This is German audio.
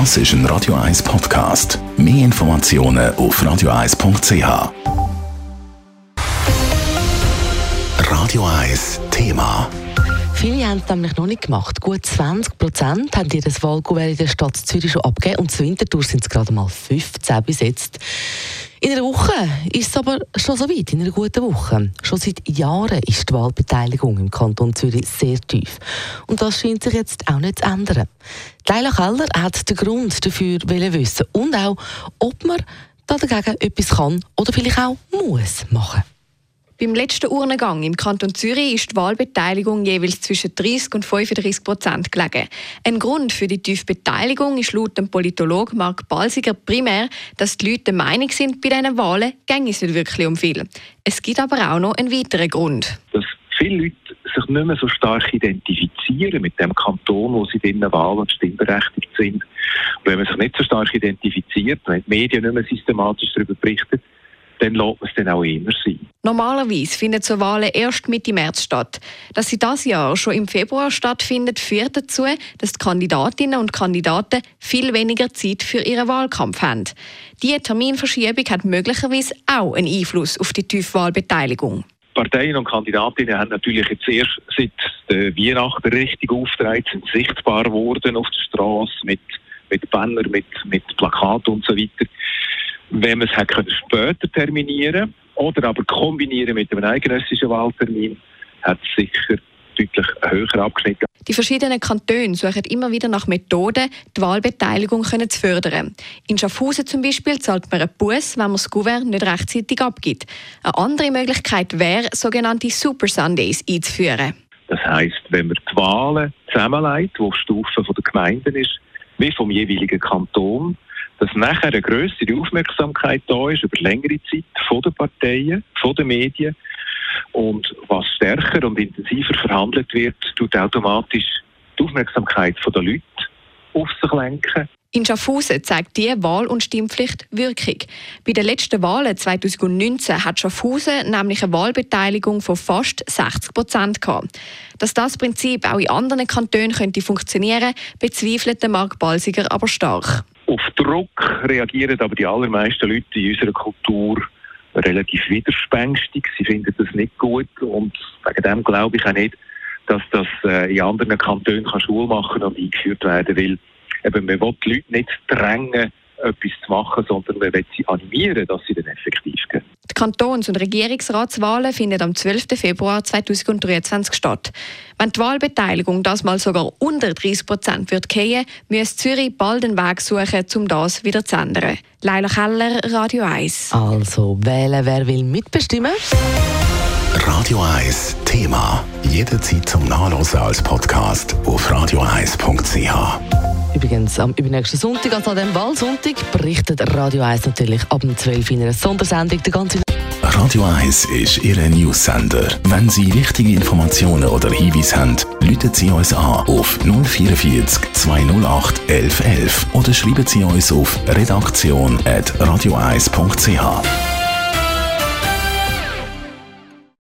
Das ist ein Radio 1 Podcast. Mehr Informationen auf radio1.ch. Radio 1 Thema. Viele haben es nämlich noch nicht gemacht. Gut 20 Prozent haben ihr das Wahlkuvert in der Stadt Zürich schon abgegeben und zur Winterthur sind es gerade mal 15 besetzt. In einer Woche ist es aber schon so weit, in einer guten Woche. Schon seit Jahren ist die Wahlbeteiligung im Kanton Zürich sehr tief. Und das scheint sich jetzt auch nicht zu ändern. Leila Keller hat den Grund dafür wissen und auch, ob man dagegen etwas kann oder vielleicht auch muss machen. Beim letzten Urnengang im Kanton Zürich ist die Wahlbeteiligung jeweils zwischen 30 und 35 Prozent gelegen. Ein Grund für die tiefe Beteiligung ist laut dem Politologen Mark Balsiger primär, dass die Leute der Meinung sind, bei diesen Wahlen ginge es nicht wirklich um viel. Es gibt aber auch noch einen weiteren Grund. Dass viele Leute sich nicht mehr so stark identifizieren mit dem Kanton, wo sie in den Wahlen stimmberechtigt sind. Und wenn man sich nicht so stark identifiziert, wenn die Medien nicht mehr systematisch darüber berichten, dann lässt man es dann auch immer sein. Normalerweise finden so Wahlen erst Mitte März statt. Dass sie das Jahr schon im Februar stattfindet, führt dazu, dass die Kandidatinnen und Kandidaten viel weniger Zeit für ihren Wahlkampf haben. Diese Terminverschiebung hat möglicherweise auch einen Einfluss auf die Tiefwahlbeteiligung. Parteien und Kandidatinnen haben natürlich jetzt erst seit der Weihnachten richtig aufgetragen, sind sichtbar geworden auf der Straße mit, mit Banner, mit, mit Plakaten und so weiter. Wenn man es hätte später terminieren oder aber kombinieren mit einem eidgenössischen Wahltermin, hat es sicher deutlich höher abgeschnitten. Die verschiedenen Kantone suchen immer wieder nach Methoden, die Wahlbeteiligung können zu fördern. In Schaffhausen zum Beispiel zahlt man einen Bus, wenn man das Gouverne nicht rechtzeitig abgibt. Eine andere Möglichkeit wäre, sogenannte Super Sundays einzuführen. Das heisst, wenn man die Wahlen zusammenlegt, wo auf Stufe der Gemeinden ist, wie vom jeweiligen Kanton, dass nachher eine größere Aufmerksamkeit da ist über längere Zeit von den Parteien, von den Medien und was stärker und intensiver verhandelt wird, tut automatisch die Aufmerksamkeit der Leute auf sich lenken. In Schaffhausen zeigt die Wahl- und Stimmpflicht Wirkung. Bei den letzten Wahlen 2019 hat Schaffhausen nämlich eine Wahlbeteiligung von fast 60 Prozent gehabt. Dass das Prinzip auch in anderen Kantonen könnte funktionieren, bezweifelt Mark Balsiger aber stark. Druck reagieren aber die allermeisten Leute in unserer Kultur relativ widerspänstig. Sie finden das nicht gut und wegen dem glaube ich auch nicht, dass das äh, in anderen Kantonen kann Schule machen und eingeführt werden will. Eben, man will die Leute nicht drängen, etwas zu machen, sondern man will sie animieren, dass sie dann effektiv gehen. Die Kantons- und Regierungsratswahlen finden am 12. Februar 2023 statt. Wenn die Wahlbeteiligung das mal sogar unter 30 Prozent wird gehen, muss Zürich bald einen Weg suchen, um das wieder zu ändern. Leila Keller, Radio 1. Also wählen, wer will mitbestimmen? Radio 1 Thema. Jederzeit zum Nachlesen als Podcast auf radio1.ch. Übrigens, am übernächsten Sonntag, also an dem Wahlsonntag, berichtet Radio 1 natürlich ab dem 12 in einer Sondersendung der ganze Radio 1 ist Ihr News-Sender. Wenn Sie wichtige Informationen oder Hinweise haben, rufen Sie uns an auf 044 208 1111 oder schreiben Sie uns auf redaktion.radio1.ch.